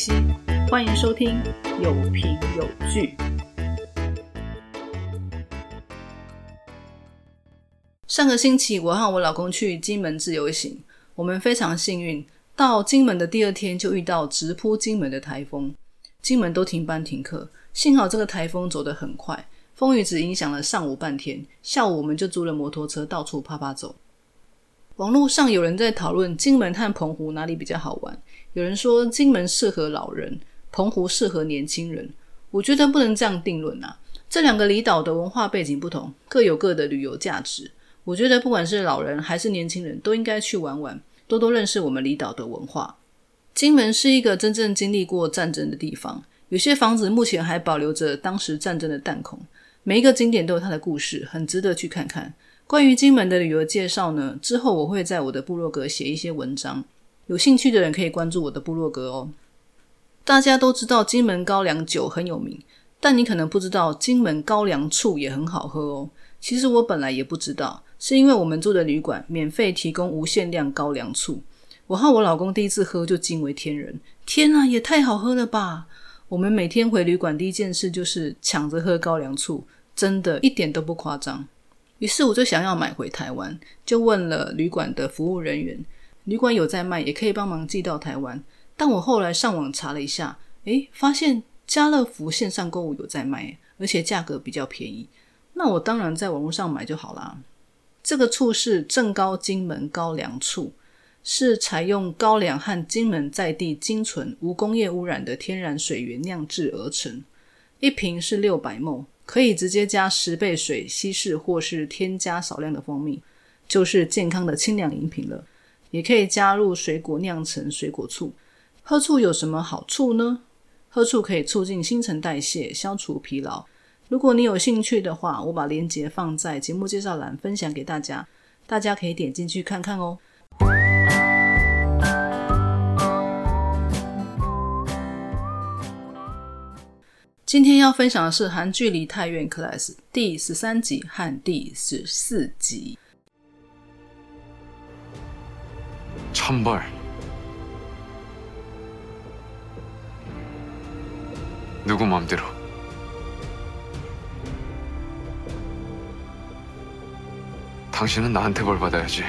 西，欢迎收听有凭有据。上个星期，我和我老公去金门自由行，我们非常幸运，到金门的第二天就遇到直扑金门的台风，金门都停班停课。幸好这个台风走得很快，风雨只影响了上午半天，下午我们就租了摩托车到处啪啪走。网络上有人在讨论金门和澎湖哪里比较好玩，有人说金门适合老人，澎湖适合年轻人。我觉得不能这样定论啊，这两个离岛的文化背景不同，各有各的旅游价值。我觉得不管是老人还是年轻人，都应该去玩玩，多多认识我们离岛的文化。金门是一个真正经历过战争的地方，有些房子目前还保留着当时战争的弹孔，每一个景点都有它的故事，很值得去看看。关于金门的旅游介绍呢，之后我会在我的部落格写一些文章，有兴趣的人可以关注我的部落格哦。大家都知道金门高粱酒很有名，但你可能不知道金门高粱醋也很好喝哦。其实我本来也不知道，是因为我们住的旅馆免费提供无限量高粱醋，我和我老公第一次喝就惊为天人，天啊，也太好喝了吧！我们每天回旅馆第一件事就是抢着喝高粱醋，真的一点都不夸张。于是我就想要买回台湾，就问了旅馆的服务人员，旅馆有在卖，也可以帮忙寄到台湾。但我后来上网查了一下，诶，发现家乐福线上购物有在卖，而且价格比较便宜。那我当然在网络上买就好啦。这个醋是正高金门高粱醋，是采用高粱和金门在地精纯、无工业污染的天然水源酿制而成，一瓶是六百沫。可以直接加十倍水稀释，或是添加少量的蜂蜜，就是健康的清凉饮品了。也可以加入水果酿成水果醋。喝醋有什么好处呢？喝醋可以促进新陈代谢，消除疲劳。如果你有兴趣的话，我把链接放在节目介绍栏，分享给大家，大家可以点进去看看哦。今天要分享的是韩剧《梨泰院 Class》第十三集和第十四集。 천벌누구마음대로당신은나한테벌받아야지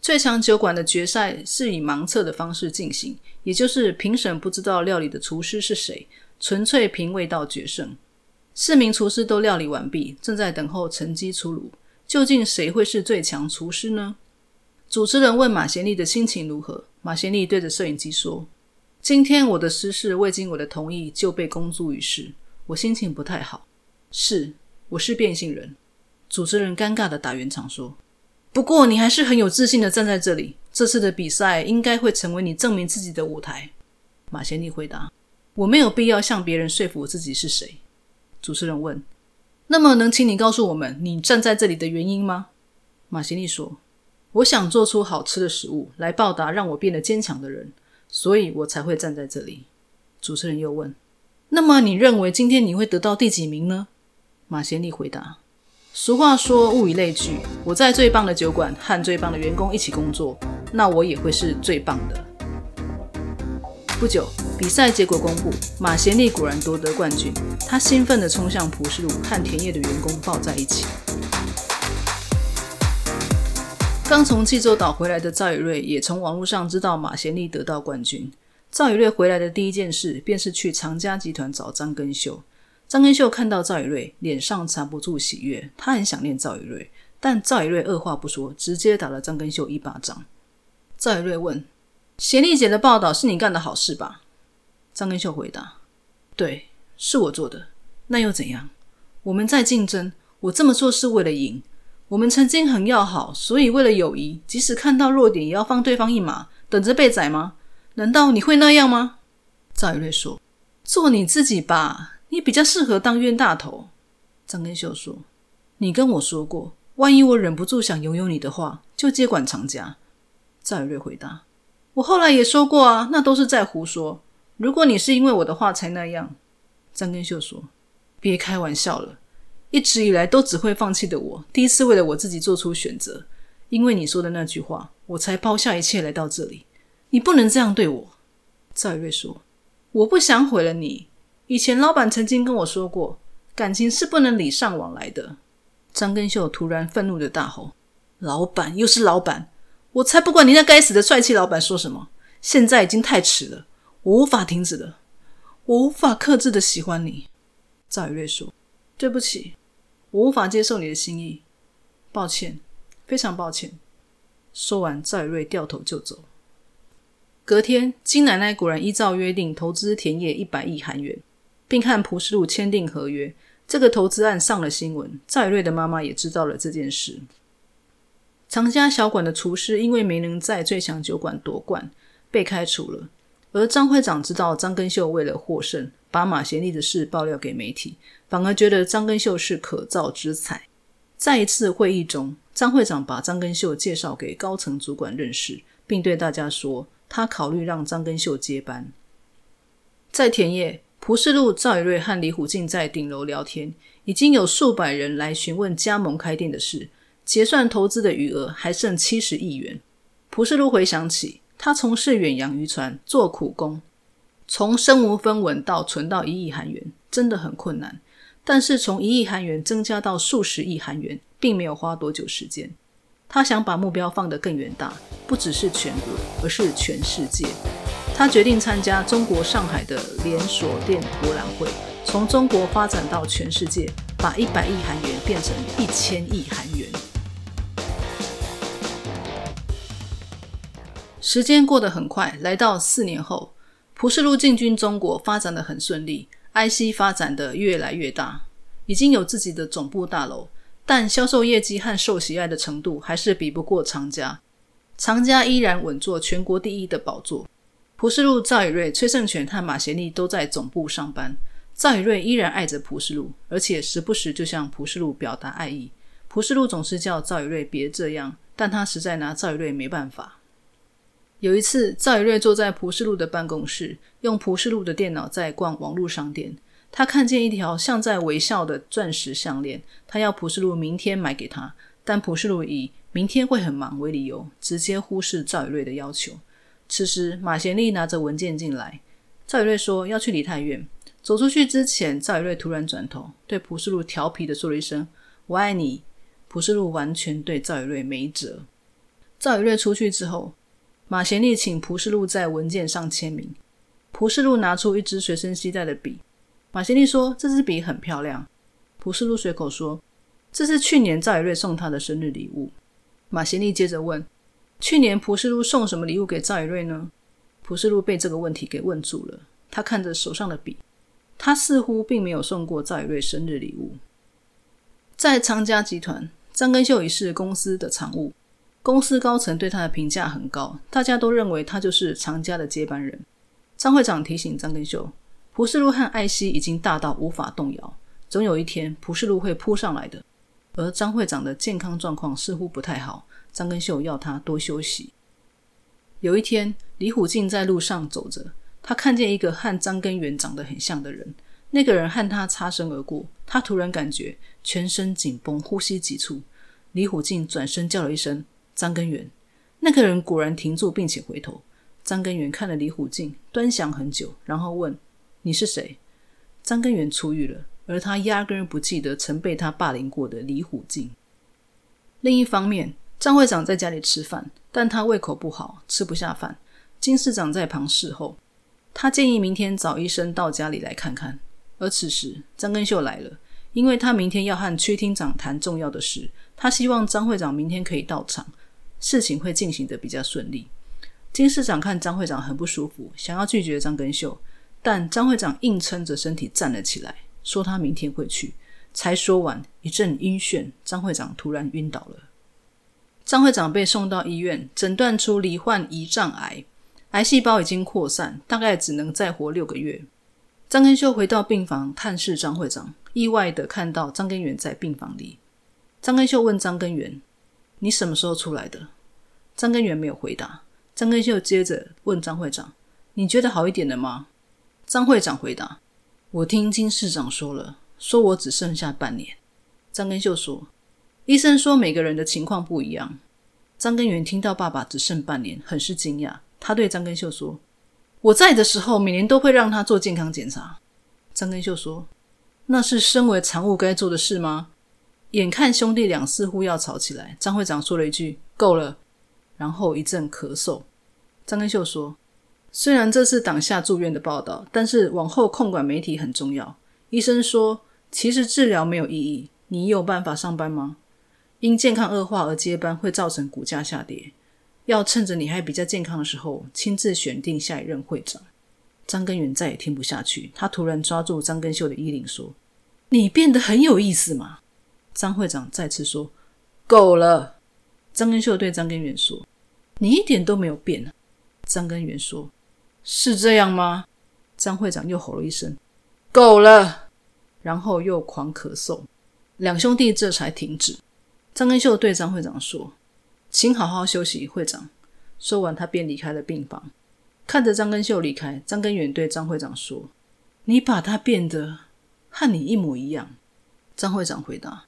最强酒馆的决赛是以盲测的方式进行，也就是评审不知道料理的厨师是谁，纯粹凭味道决胜。四名厨师都料理完毕，正在等候成绩出炉。 究竟谁会是最强厨师呢？主持人问马贤利的心情如何。马贤利对着摄影机说：“今天我的私事未经我的同意就被公诸于世，我心情不太好。是，我是变性人。”主持人尴尬的打圆场说。不过，你还是很有自信的站在这里。这次的比赛应该会成为你证明自己的舞台。马贤利回答：“我没有必要向别人说服我自己是谁。”主持人问：“那么，能请你告诉我们你站在这里的原因吗？”马贤利说：“我想做出好吃的食物来报答让我变得坚强的人，所以我才会站在这里。”主持人又问：“那么，你认为今天你会得到第几名呢？”马贤利回答。俗话说物以类聚，我在最棒的酒馆和最棒的员工一起工作，那我也会是最棒的。不久，比赛结果公布，马贤利果然夺得冠军。他兴奋地冲向普世路，和田野的员工抱在一起。刚从济州岛回来的赵宇瑞也从网络上知道马贤利得到冠军。赵宇瑞回来的第一件事便是去长家集团找张根秀。张根秀看到赵宇瑞，脸上藏不住喜悦。他很想念赵宇瑞，但赵宇瑞二话不说，直接打了张根秀一巴掌。赵宇瑞问：“贤丽姐的报道是你干的好事吧？”张根秀回答：“对，是我做的。那又怎样？我们在竞争，我这么做是为了赢。我们曾经很要好，所以为了友谊，即使看到弱点，也要放对方一马，等着被宰吗？难道你会那样吗？”赵宇瑞说：“做你自己吧。”你比较适合当冤大头，张根秀说：“你跟我说过，万一我忍不住想拥有你的话，就接管长家。”赵宇瑞回答：“我后来也说过啊，那都是在胡说。如果你是因为我的话才那样，张根秀说：别开玩笑了。一直以来都只会放弃的我，第一次为了我自己做出选择，因为你说的那句话，我才抛下一切来到这里。你不能这样对我。”赵宇瑞说：“我不想毁了你。以前老板曾经跟我说过，感情是不能礼尚往来的。”张根秀突然愤怒的大吼：“老板又是老板，我才不管你那该死的帅气老板说什么！现在已经太迟了，我无法停止了，我无法克制的喜欢你。”赵宇瑞说：“对不起，我无法接受你的心意，抱歉，非常抱歉。”说完，赵宇瑞掉头就走。隔天，金奶奶果然依照约定投资田野一百亿韩元，并和蒲世禄签订合约。这个投资案上了新闻，赵宇瑞的妈妈也知道了这件事。常家小馆的厨师因为没能在最强酒馆夺冠，被开除了。而张会长知道张根秀为了获胜，把马贤利的事爆料给媒体，反而觉得张根秀是可造之才。在一次会议中，张会长把张根秀介绍给高层主管认识，并对大家说，他考虑让张根秀接班。在田野。蒲世禄、赵宇瑞和李虎进在顶楼聊天，已经有数百人来询问加盟开店的事。结算投资的余额还剩七十亿元。蒲世禄回想起，他从事远洋渔船做苦工，从身无分文到存到一亿韩元，真的很困难。但是从一亿韩元增加到数十亿韩元，并没有花多久时间。他想把目标放得更远大，不只是全国，而是全世界。他决定参加中国上海的连锁店博览会，从中国发展到全世界，把一百亿韩元变成一千亿韩元。时间过得很快，来到四年后，蒲世禄进军中国，发展的很顺利，IC 发展的越来越大，已经有自己的总部大楼，但销售业绩和受喜爱的程度还是比不过长家，长家依然稳坐全国第一的宝座。蒲世禄、赵宇瑞、崔胜权和马贤利都在总部上班。赵宇瑞依然爱着蒲世禄，而且时不时就向蒲世禄表达爱意。蒲世禄总是叫赵宇瑞别这样，但他实在拿赵宇瑞没办法。有一次，赵宇瑞坐在蒲世禄的办公室，用蒲世禄的电脑在逛网络商店。他看见一条像在微笑的钻石项链，他要蒲世禄明天买给他，但蒲世禄以明天会很忙为理由，直接忽视赵宇瑞的要求。此时，马贤利拿着文件进来。赵宇瑞说要去梨泰院。走出去之前，赵宇瑞突然转头对蒲世禄调皮的说了一声：“我爱你。”蒲世禄完全对赵宇瑞没辙。赵宇瑞出去之后，马贤利请蒲世禄在文件上签名。蒲世禄拿出一支随身携带的笔。马贤利说：“这支笔很漂亮。”蒲世禄随口说：“这是去年赵宇瑞送他的生日礼物。”马贤利接着问。去年蒲世禄送什么礼物给赵宇瑞呢？蒲世禄被这个问题给问住了。他看着手上的笔，他似乎并没有送过赵宇瑞生日礼物。在长家集团，张根秀已是公司的常务，公司高层对他的评价很高，大家都认为他就是长家的接班人。张会长提醒张根秀，蒲世禄和艾希已经大到无法动摇，总有一天蒲世禄会扑上来的。而张会长的健康状况似乎不太好。张根秀要他多休息。有一天，李虎进在路上走着，他看见一个和张根源长得很像的人。那个人和他擦身而过，他突然感觉全身紧绷，呼吸急促。李虎进转身叫了一声：“张根源。”那个人果然停住，并且回头。张根源看了李虎进，端详很久，然后问：“你是谁？”张根源出狱了，而他压根不记得曾被他霸凌过的李虎进。另一方面，张会长在家里吃饭，但他胃口不好，吃不下饭。金市长在旁侍候，他建议明天找医生到家里来看看。而此时，张根秀来了，因为他明天要和区厅长谈重要的事，他希望张会长明天可以到场，事情会进行的比较顺利。金市长看张会长很不舒服，想要拒绝张根秀，但张会长硬撑着身体站了起来，说他明天会去。才说完，一阵晕眩，张会长突然晕倒了。张会长被送到医院，诊断出罹患胰脏癌，癌细胞已经扩散，大概只能再活六个月。张根秀回到病房探视张会长，意外的看到张根源在病房里。张根秀问张根源：“你什么时候出来的？”张根源没有回答。张根秀接着问张会长：“你觉得好一点了吗？”张会长回答：“我听金市长说了，说我只剩下半年。”张根秀说。医生说每个人的情况不一样。张根源听到爸爸只剩半年，很是惊讶。他对张根秀说：“我在的时候，每年都会让他做健康检查。”张根秀说：“那是身为常务该做的事吗？”眼看兄弟俩似乎要吵起来，张会长说了一句：“够了。”然后一阵咳嗽。张根秀说：“虽然这是党下住院的报道，但是往后控管媒体很重要。医生说，其实治疗没有意义。你有办法上班吗？因健康恶化而接班会造成股价下跌。要趁着你还比较健康的时候，亲自选定下一任会长。”张根源再也听不下去，他突然抓住张根秀的衣领说：“你变得很有意思嘛。”张会长再次说：“够了。”张根秀对张根源说：“你一点都没有变。”张根源说：“是这样吗？”张会长又吼了一声：“够了！”然后又狂咳嗽，两兄弟这才停止。张根秀对张会长说：“请好好休息，会长。”说完，他便离开了病房。看着张根秀离开，张根源对张会长说：“你把他变得和你一模一样。”张会长回答。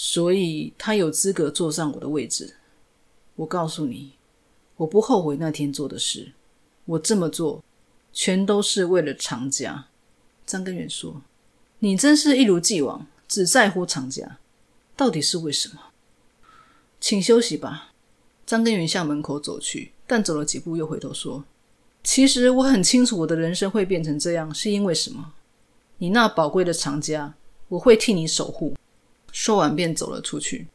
所以他有资格坐上我的位置。我告诉你，我不后悔那天做的事。我这么做，全都是为了长家。张根源说：“你真是一如既往，只在乎长家，到底是为什么？”请休息吧。张根源向门口走去，但走了几步又回头说：“其实我很清楚，我的人生会变成这样，是因为什么？你那宝贵的长家，我会替你守护。”说完便走了出去。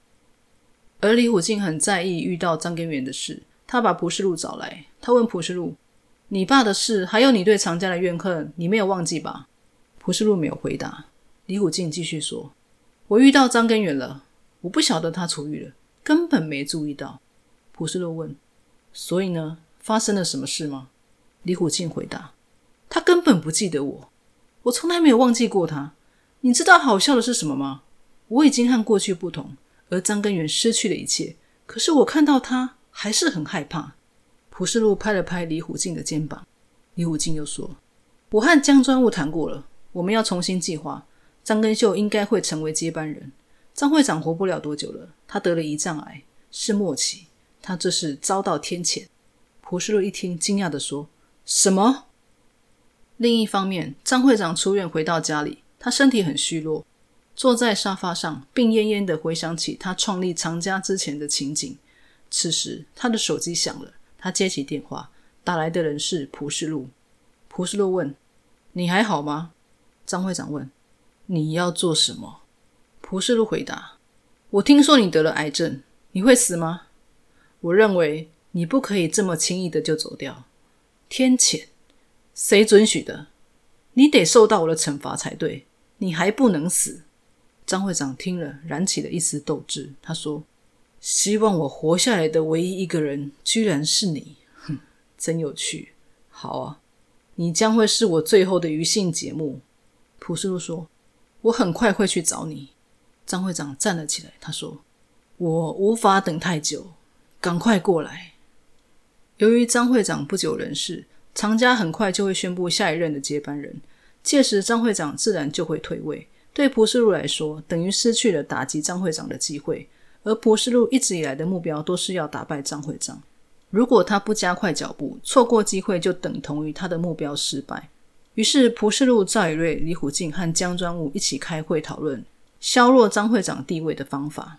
而李虎进很在意遇到张根源的事，他把蒲世禄找来，他问蒲世禄：“你爸的事，还有你对常家的怨恨，你没有忘记吧？”蒲世禄没有回答。李虎进继续说：“我遇到张根源了，我不晓得他出狱了，根本没注意到。”蒲世禄问：“所以呢？发生了什么事吗？”李虎进回答：“他根本不记得我，我从来没有忘记过他。你知道好笑的是什么吗？”我已经和过去不同，而张根源失去了一切。可是我看到他还是很害怕。蒲世禄拍了拍李虎进的肩膀，李虎进又说：“我和江专务谈过了，我们要重新计划。张根秀应该会成为接班人。张会长活不了多久了，他得了胰脏癌，是末期。他这是遭到天谴。”蒲世禄一听，惊讶的说：“什么？”另一方面，张会长出院回到家里，他身体很虚弱。坐在沙发上，病恹恹的回想起他创立长家之前的情景。此时，他的手机响了，他接起电话，打来的人是蒲世禄。蒲世禄问：“你还好吗？”张会长问：“你要做什么？”蒲世禄回答：“我听说你得了癌症，你会死吗？我认为你不可以这么轻易的就走掉。天谴，谁准许的？你得受到我的惩罚才对。你还不能死。”张会长听了，燃起了一丝斗志。他说：“希望我活下来的唯一一个人，居然是你，哼，真有趣。好啊，你将会是我最后的余兴节目。”普世禄说：“我很快会去找你。”张会长站了起来，他说：“我无法等太久，赶快过来。”由于张会长不久人世，常家很快就会宣布下一任的接班人，届时张会长自然就会退位。对蒲世禄来说，等于失去了打击张会长的机会。而蒲世禄一直以来的目标都是要打败张会长。如果他不加快脚步，错过机会就等同于他的目标失败。于是，蒲世禄、赵以瑞、李虎进和江专务一起开会讨论削弱张会长地位的方法。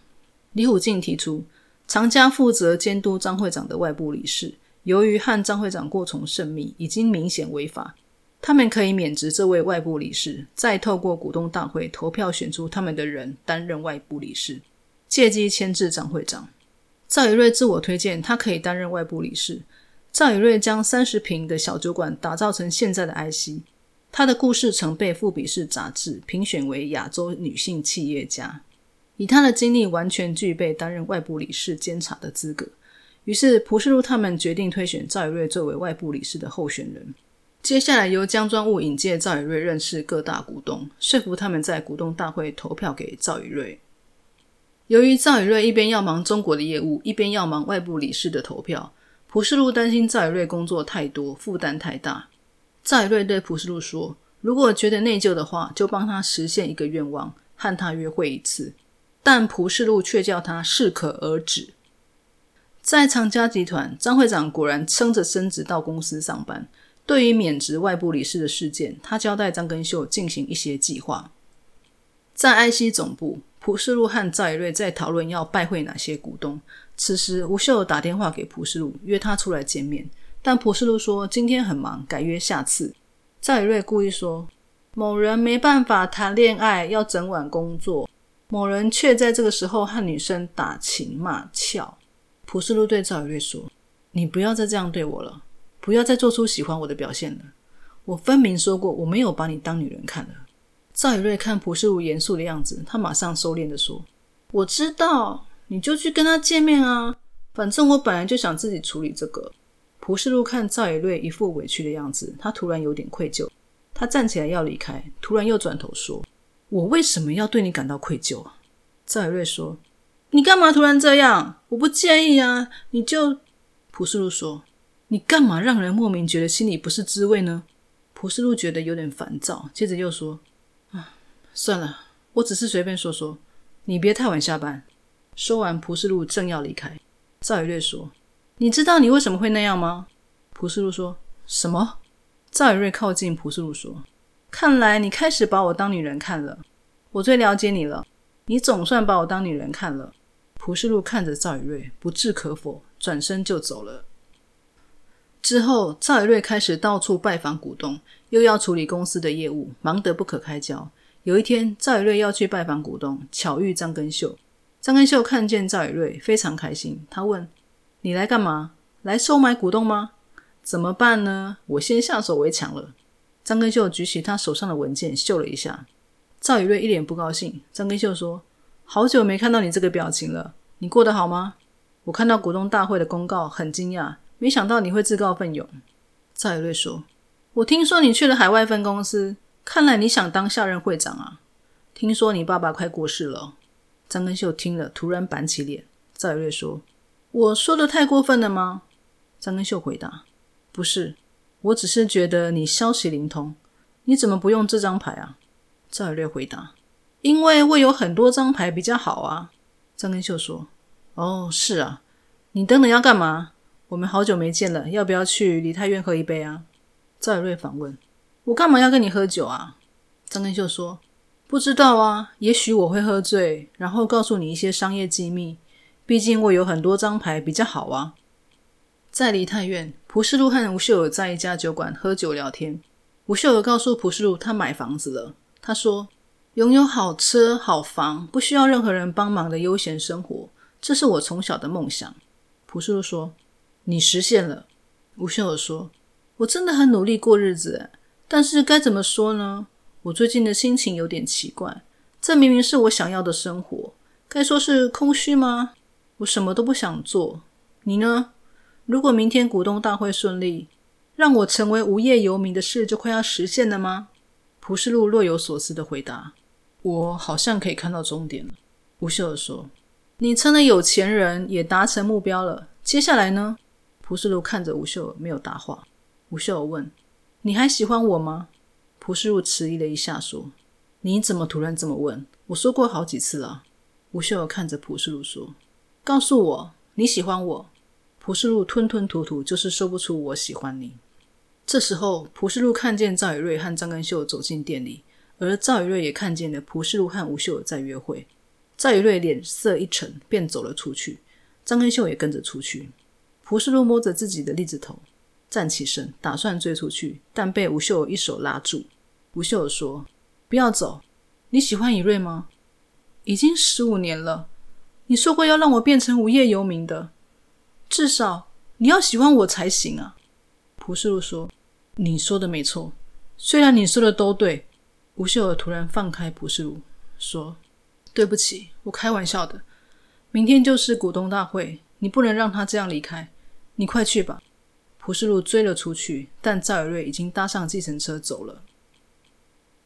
李虎进提出，常家负责监督张会长的外部理事，由于和张会长过从甚密，已经明显违法。他们可以免职这位外部理事，再透过股东大会投票选出他们的人担任外部理事，借机牵制张会长。赵以瑞自我推荐，他可以担任外部理事。赵以瑞将三十平的小酒馆打造成现在的 IC，他的故事曾被《富比士》杂志评选为亚洲女性企业家。以他的经历，完全具备担任外部理事监察的资格。于是，蒲世禄他们决定推选赵以瑞作为外部理事的候选人。接下来由江专务引荐赵以瑞认识各大股东，说服他们在股东大会投票给赵以瑞。由于赵以瑞一边要忙中国的业务，一边要忙外部理事的投票，蒲世禄担心赵以瑞工作太多，负担太大。赵以瑞对蒲世禄说：“如果觉得内疚的话，就帮他实现一个愿望，和他约会一次。”但蒲世禄却叫他适可而止。在长家集团，张会长果然撑着身子到公司上班。对于免职外部理事的事件，他交代张根秀进行一些计划。在 IC 总部，蒲世禄和赵以瑞在讨论要拜会哪些股东。此时，吴秀打电话给蒲世禄，约他出来见面。但蒲世禄说今天很忙，改约下次。赵以瑞故意说某人没办法谈恋爱，要整晚工作。某人却在这个时候和女生打情骂俏。普世禄对赵以瑞说：“你不要再这样对我了，不要再做出喜欢我的表现了。我分明说过，我没有把你当女人看了。”赵以瑞看普世禄严肃的样子，他马上收敛的说：“我知道，你就去跟他见面啊。反正我本来就想自己处理这个。”普世禄看赵以瑞一副委屈的样子，他突然有点愧疚。他站起来要离开，突然又转头说：“我为什么要对你感到愧疚啊？”赵以瑞说。你干嘛突然这样？我不介意啊，你就朴世禄说：“你干嘛让人莫名觉得心里不是滋味呢？”蒲世禄觉得有点烦躁，接着又说：“啊，算了，我只是随便说说，你别太晚下班。”说完，蒲世禄正要离开，赵宇瑞说：“你知道你为什么会那样吗？”蒲世禄说：“什么？”赵宇瑞靠近蒲世禄说：“看来你开始把我当女人看了。我最了解你了，你总算把我当女人看了。”蒲世禄看着赵宇瑞，不置可否，转身就走了。之后，赵以瑞开始到处拜访股东，又要处理公司的业务，忙得不可开交。有一天，赵以瑞要去拜访股东，巧遇张根秀。张根秀看见赵以瑞，非常开心。他问：“你来干嘛？来收买股东吗？怎么办呢？我先下手为强了。”张根秀举起他手上的文件，嗅了一下。赵以瑞一脸不高兴。张根秀说。好久没看到你这个表情了，你过得好吗？我看到股东大会的公告，很惊讶，没想到你会自告奋勇。赵以瑞说：“我听说你去了海外分公司，看来你想当下任会长啊。听说你爸爸快过世了。”张根秀听了，突然板起脸。赵以瑞说：“我说的太过分了吗？”张根秀回答：“不是，我只是觉得你消息灵通，你怎么不用这张牌啊？”赵以瑞回答。因为我有很多张牌比较好啊，张根秀说：“哦，是啊，你等等要干嘛？我们好久没见了，要不要去梨泰院喝一杯啊？”赵以瑞反问：“我干嘛要跟你喝酒啊？”张根秀说：“不知道啊，也许我会喝醉，然后告诉你一些商业机密。毕竟我有很多张牌比较好啊。”在梨泰院，蒲世禄和吴秀友在一家酒馆喝酒聊天。吴秀友告诉蒲世禄，他买房子了。他说。拥有好车好房，不需要任何人帮忙的悠闲生活，这是我从小的梦想。朴树说：“你实现了。”吴秀尔说：“我真的很努力过日子，但是该怎么说呢？我最近的心情有点奇怪。这明明是我想要的生活，该说是空虚吗？我什么都不想做。你呢？如果明天股东大会顺利，让我成为无业游民的事就快要实现了吗？”朴世禄若有所思的回答。我好像可以看到终点了，吴秀儿说：“你成了有钱人，也达成目标了。接下来呢？”蒲世禄看着吴秀儿，没有答话。吴秀儿问：“你还喜欢我吗？”蒲世禄迟疑了一下，说：“你怎么突然这么问？我说过好几次了。”吴秀儿看着蒲世禄说：“告诉我你喜欢我。”蒲世禄吞吞吐吐，就是说不出我喜欢你。这时候，蒲世禄看见赵以瑞和张根秀走进店里。而赵以瑞也看见了蒲世禄和吴秀在约会，赵以瑞脸色一沉，便走了出去。张根秀也跟着出去。蒲世禄摸着自己的栗子头，站起身，打算追出去，但被吴秀一手拉住。吴秀说：“不要走，你喜欢以瑞吗？已经十五年了，你说过要让我变成无业游民的，至少你要喜欢我才行啊。”蒲世禄说：“你说的没错，虽然你说的都对。”吴秀儿突然放开蒲世禄，说：“对不起，我开玩笑的。明天就是股东大会，你不能让他这样离开。你快去吧。”蒲世禄追了出去，但赵以瑞已经搭上计程车走了。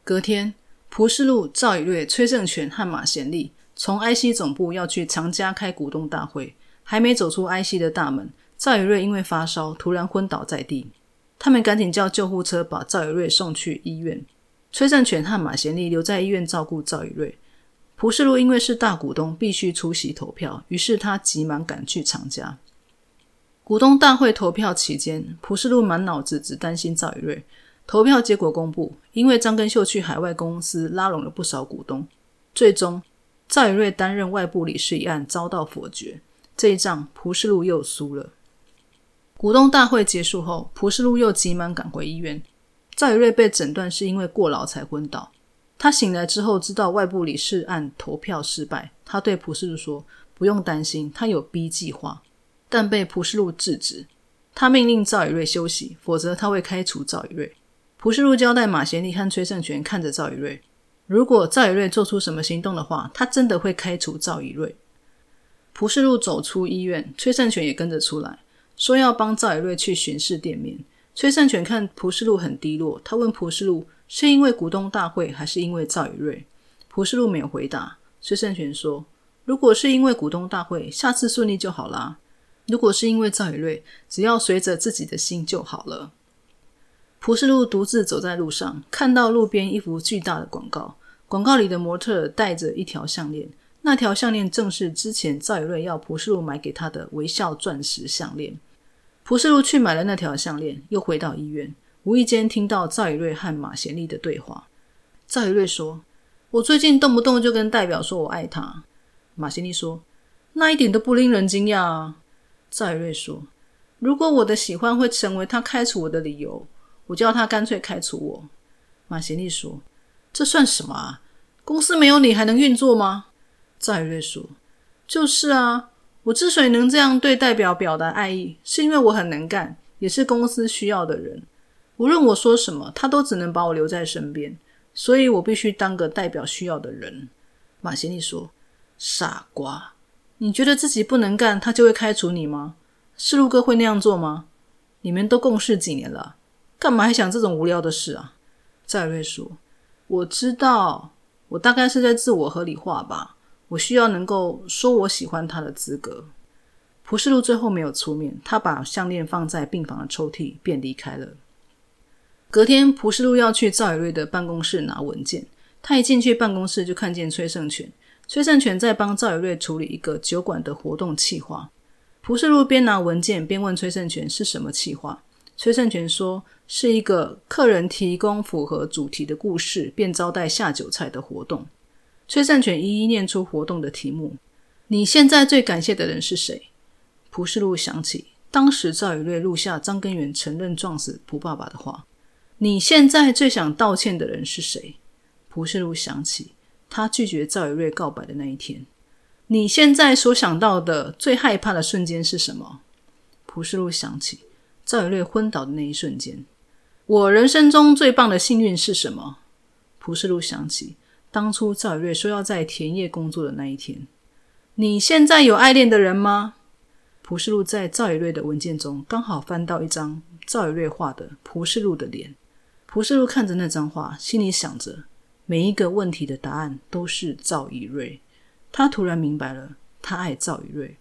隔天，蒲世禄、赵以瑞、崔正全和马贤利从 IC 总部要去长家开股东大会，还没走出 IC 的大门，赵以瑞因为发烧突然昏倒在地，他们赶紧叫救护车把赵以瑞送去医院。崔正全和马贤利留在医院照顾赵以瑞。蒲世禄因为是大股东，必须出席投票，于是他急忙赶去长家。股东大会投票期间，蒲世禄满脑子只担心赵以瑞。投票结果公布，因为张根秀去海外公司拉拢了不少股东，最终赵以瑞担任外部理事一案遭到否决。这一仗，蒲世禄又输了。股东大会结束后，蒲世禄又急忙赶回医院。赵以瑞被诊断是因为过劳才昏倒。他醒来之后，知道外部理事案投票失败，他对蒲世禄说：“不用担心，他有 B 计划。”但被蒲世禄制止。他命令赵以瑞休息，否则他会开除赵以瑞。蒲世禄交代马贤利和崔胜权看着赵以瑞，如果赵以瑞做出什么行动的话，他真的会开除赵以瑞。蒲世禄走出医院，崔胜权也跟着出来，说要帮赵以瑞去巡视店面。崔胜权看蒲世禄很低落，他问蒲世禄是因为股东大会，还是因为赵以瑞？蒲世禄没有回答。崔胜权说：“如果是因为股东大会，下次顺利就好啦。”如果是因为赵以瑞，只要随着自己的心就好了。蒲世禄独自走在路上，看到路边一幅巨大的广告，广告里的模特戴着一条项链，那条项链正是之前赵以瑞要蒲世禄买给他的微笑钻石项链。蒲世禄去买了那条项链，又回到医院，无意间听到赵以瑞和马贤丽的对话。赵以瑞说：“我最近动不动就跟代表说我爱他。”马贤丽说：“那一点都不令人惊讶啊。”赵以瑞说：“如果我的喜欢会成为他开除我的理由，我叫他干脆开除我。”马贤利说：“这算什么啊？公司没有你还能运作吗？”赵以瑞说：“就是啊，我之所以能这样对代表表达爱意，是因为我很能干，也是公司需要的人。无论我说什么，他都只能把我留在身边，所以我必须当个代表需要的人。”马贤利说：“傻瓜。”你觉得自己不能干，他就会开除你吗？世路哥会那样做吗？你们都共事几年了，干嘛还想这种无聊的事啊？赵瑞说：“我知道，我大概是在自我合理化吧。我需要能够说我喜欢他的资格。”蒲世禄最后没有出面，他把项链放在病房的抽屉，便离开了。隔天，蒲世禄要去赵以瑞的办公室拿文件，他一进去办公室就看见崔胜权。崔胜权在帮赵有瑞处理一个酒馆的活动企划。蒲世禄边拿文件边问崔胜权是什么企划。崔胜权说是一个客人提供符合主题的故事，便招待下酒菜的活动。崔胜权一一念出活动的题目。你现在最感谢的人是谁？蒲世禄想起当时赵宇瑞录下张根源承认撞死蒲爸爸的话。你现在最想道歉的人是谁？蒲世禄想起。他拒绝赵以瑞告白的那一天，你现在所想到的最害怕的瞬间是什么？蒲世禄想起赵以瑞昏倒的那一瞬间。我人生中最棒的幸运是什么？蒲世禄想起当初赵以瑞说要在田野工作的那一天。你现在有爱恋的人吗？蒲世禄在赵以瑞的文件中刚好翻到一张赵以瑞画的蒲世禄的脸。蒲世禄看着那张画，心里想着。每一个问题的答案都是赵以瑞。他突然明白了，他爱赵以瑞。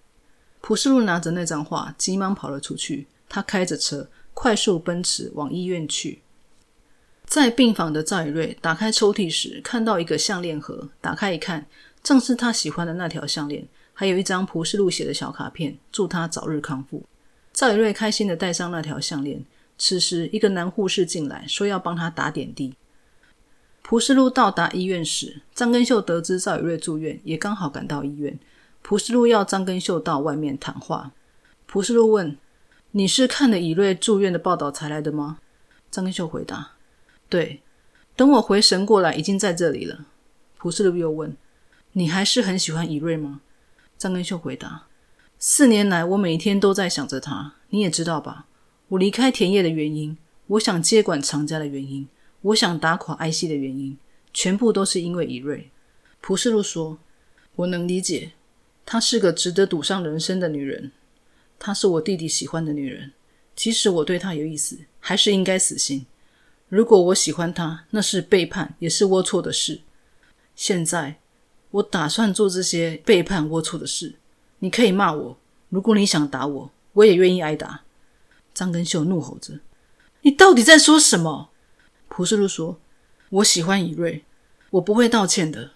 蒲世路拿着那张画，急忙跑了出去。他开着车，快速奔驰往医院去。在病房的赵以瑞打开抽屉时，看到一个项链盒。打开一看，正是他喜欢的那条项链，还有一张朴世路写的小卡片，祝他早日康复。赵以瑞开心的戴上那条项链。此时，一个男护士进来，说要帮他打点滴。蒲世禄到达医院时，张根秀得知赵以瑞住院，也刚好赶到医院。蒲世禄要张根秀到外面谈话。蒲世禄问：“你是看了以瑞住院的报道才来的吗？”张根秀回答：“对。”等我回神过来，已经在这里了。蒲世禄又问：“你还是很喜欢以瑞吗？”张根秀回答：“四年来，我每天都在想着他。你也知道吧？我离开田野的原因，我想接管长家的原因。”我想打垮艾希的原因，全部都是因为以瑞。蒲世禄说：“我能理解，她是个值得赌上人生的女人。她是我弟弟喜欢的女人，即使我对她有意思，还是应该死心。如果我喜欢她，那是背叛，也是龌龊的事。现在，我打算做这些背叛、龌龊的事。你可以骂我，如果你想打我，我也愿意挨打。”张根秀怒吼着：“你到底在说什么？”蒲世禄说：“我喜欢以瑞，我不会道歉的。”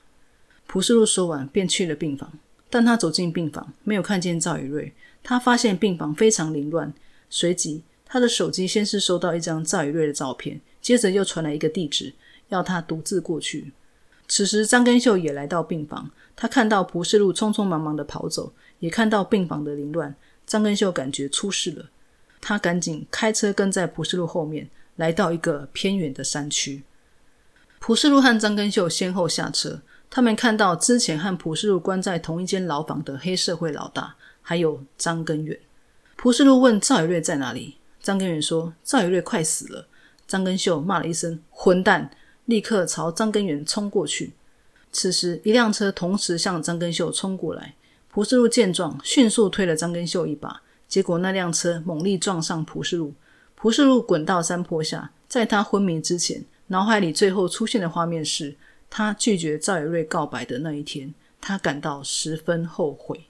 蒲世禄说完，便去了病房。但他走进病房，没有看见赵以瑞。他发现病房非常凌乱，随即他的手机先是收到一张赵以瑞的照片，接着又传来一个地址，要他独自过去。此时张根秀也来到病房，他看到蒲世禄匆匆忙忙的跑走，也看到病房的凌乱。张根秀感觉出事了，他赶紧开车跟在蒲世禄后面，来到一个偏远的山区。蒲世禄和张根秀先后下车，他们看到之前和蒲世禄关在同一间牢房的黑社会老大。还有张根源，蒲世禄问赵宇瑞在哪里？张根源说：“赵宇瑞快死了。”张根秀骂了一声“混蛋”，立刻朝张根源冲过去。此时，一辆车同时向张根秀冲过来。蒲世禄见状，迅速推了张根秀一把，结果那辆车猛力撞上蒲世禄，蒲世禄滚到山坡下。在他昏迷之前，脑海里最后出现的画面是他拒绝赵宇瑞告白的那一天，他感到十分后悔。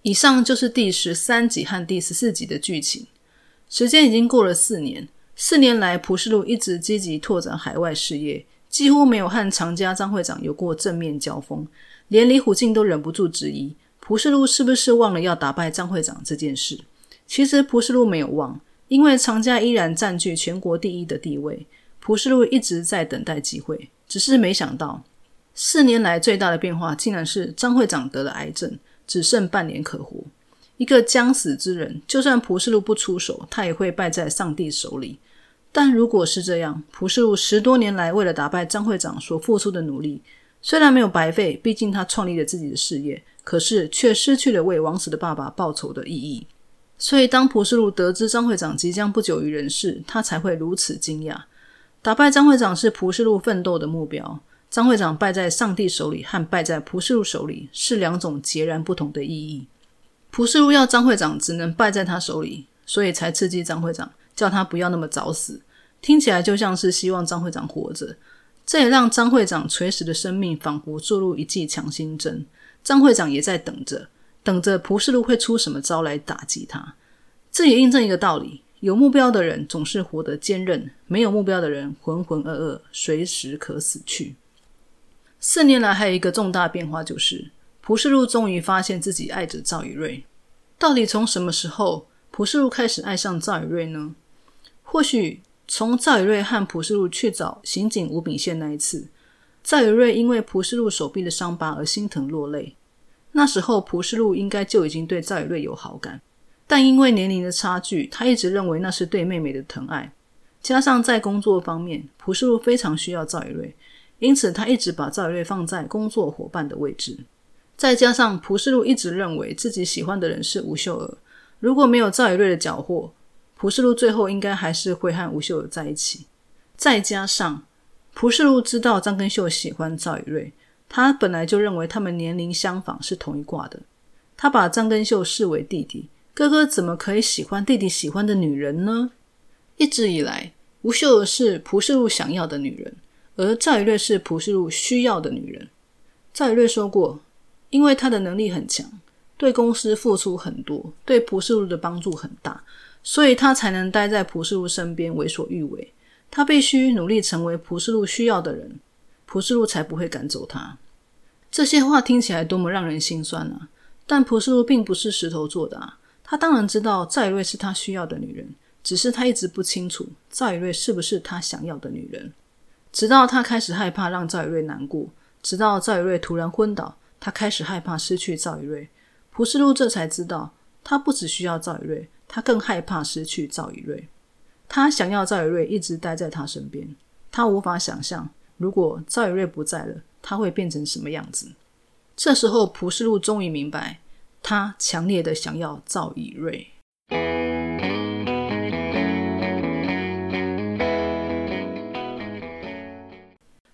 以上就是第十三集和第十四集的剧情。时间已经过了四年，四年来，蒲世禄一直积极拓展海外事业，几乎没有和常家张会长有过正面交锋。连李虎进都忍不住质疑蒲世禄是不是忘了要打败张会长这件事。其实蒲世禄没有忘，因为常家依然占据全国第一的地位。蒲世禄一直在等待机会，只是没想到，四年来最大的变化竟然是张会长得了癌症。只剩半年可活，一个将死之人，就算蒲世禄不出手，他也会败在上帝手里。但如果是这样，蒲世禄十多年来为了打败张会长所付出的努力，虽然没有白费，毕竟他创立了自己的事业，可是却失去了为王死的爸爸报仇的意义。所以，当蒲世禄得知张会长即将不久于人世，他才会如此惊讶。打败张会长是蒲世禄奋斗的目标。张会长败在上帝手里和败在蒲世禄手里是两种截然不同的意义。蒲世禄要张会长只能败在他手里，所以才刺激张会长，叫他不要那么早死。听起来就像是希望张会长活着，这也让张会长垂死的生命仿佛注入一剂强心针。张会长也在等着，等着蒲世禄会出什么招来打击他。这也印证一个道理：有目标的人总是活得坚韧，没有目标的人浑浑噩噩，随时可死去。四年来，还有一个重大变化，就是蒲世禄终于发现自己爱着赵宇瑞。到底从什么时候，蒲世禄开始爱上赵宇瑞呢？或许从赵宇瑞和蒲世禄去找刑警吴炳宪那一次，赵宇瑞因为蒲世禄手臂的伤疤而心疼落泪。那时候，蒲世禄应该就已经对赵宇瑞有好感，但因为年龄的差距，他一直认为那是对妹妹的疼爱。加上在工作方面，蒲世禄非常需要赵宇瑞。因此，他一直把赵宇瑞放在工作伙伴的位置。再加上蒲世禄一直认为自己喜欢的人是吴秀娥，如果没有赵宇瑞的缴获，蒲世禄最后应该还是会和吴秀娥在一起。再加上蒲世禄知道张根秀喜欢赵宇瑞，他本来就认为他们年龄相仿，是同一挂的。他把张根秀视为弟弟，哥哥怎么可以喜欢弟弟喜欢的女人呢？一直以来，吴秀娥是蒲世禄想要的女人。而赵宇瑞是蒲世禄需要的女人。赵宇瑞说过，因为他的能力很强，对公司付出很多，对蒲世禄的帮助很大，所以他才能待在蒲世禄身边为所欲为。他必须努力成为蒲世禄需要的人，蒲世禄才不会赶走他。这些话听起来多么让人心酸啊！但蒲世禄并不是石头做的啊，他当然知道赵宇瑞是他需要的女人，只是他一直不清楚赵宇瑞是不是他想要的女人。直到他开始害怕让赵宇瑞难过，直到赵宇瑞突然昏倒，他开始害怕失去赵宇瑞。蒲世禄这才知道，他不只需要赵宇瑞，他更害怕失去赵宇瑞。他想要赵宇瑞一直待在他身边，他无法想象如果赵宇瑞不在了，他会变成什么样子。这时候，蒲世禄终于明白，他强烈的想要赵宇瑞。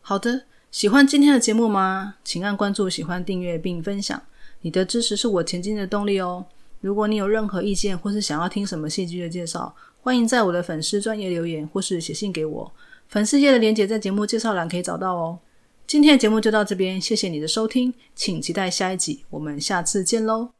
好的，喜欢今天的节目吗？请按关注、喜欢、订阅并分享，你的支持是我前进的动力哦。如果你有任何意见或是想要听什么戏剧的介绍，欢迎在我的粉丝专业留言或是写信给我。粉丝页的连接在节目介绍栏可以找到哦。今天的节目就到这边，谢谢你的收听，请期待下一集，我们下次见喽。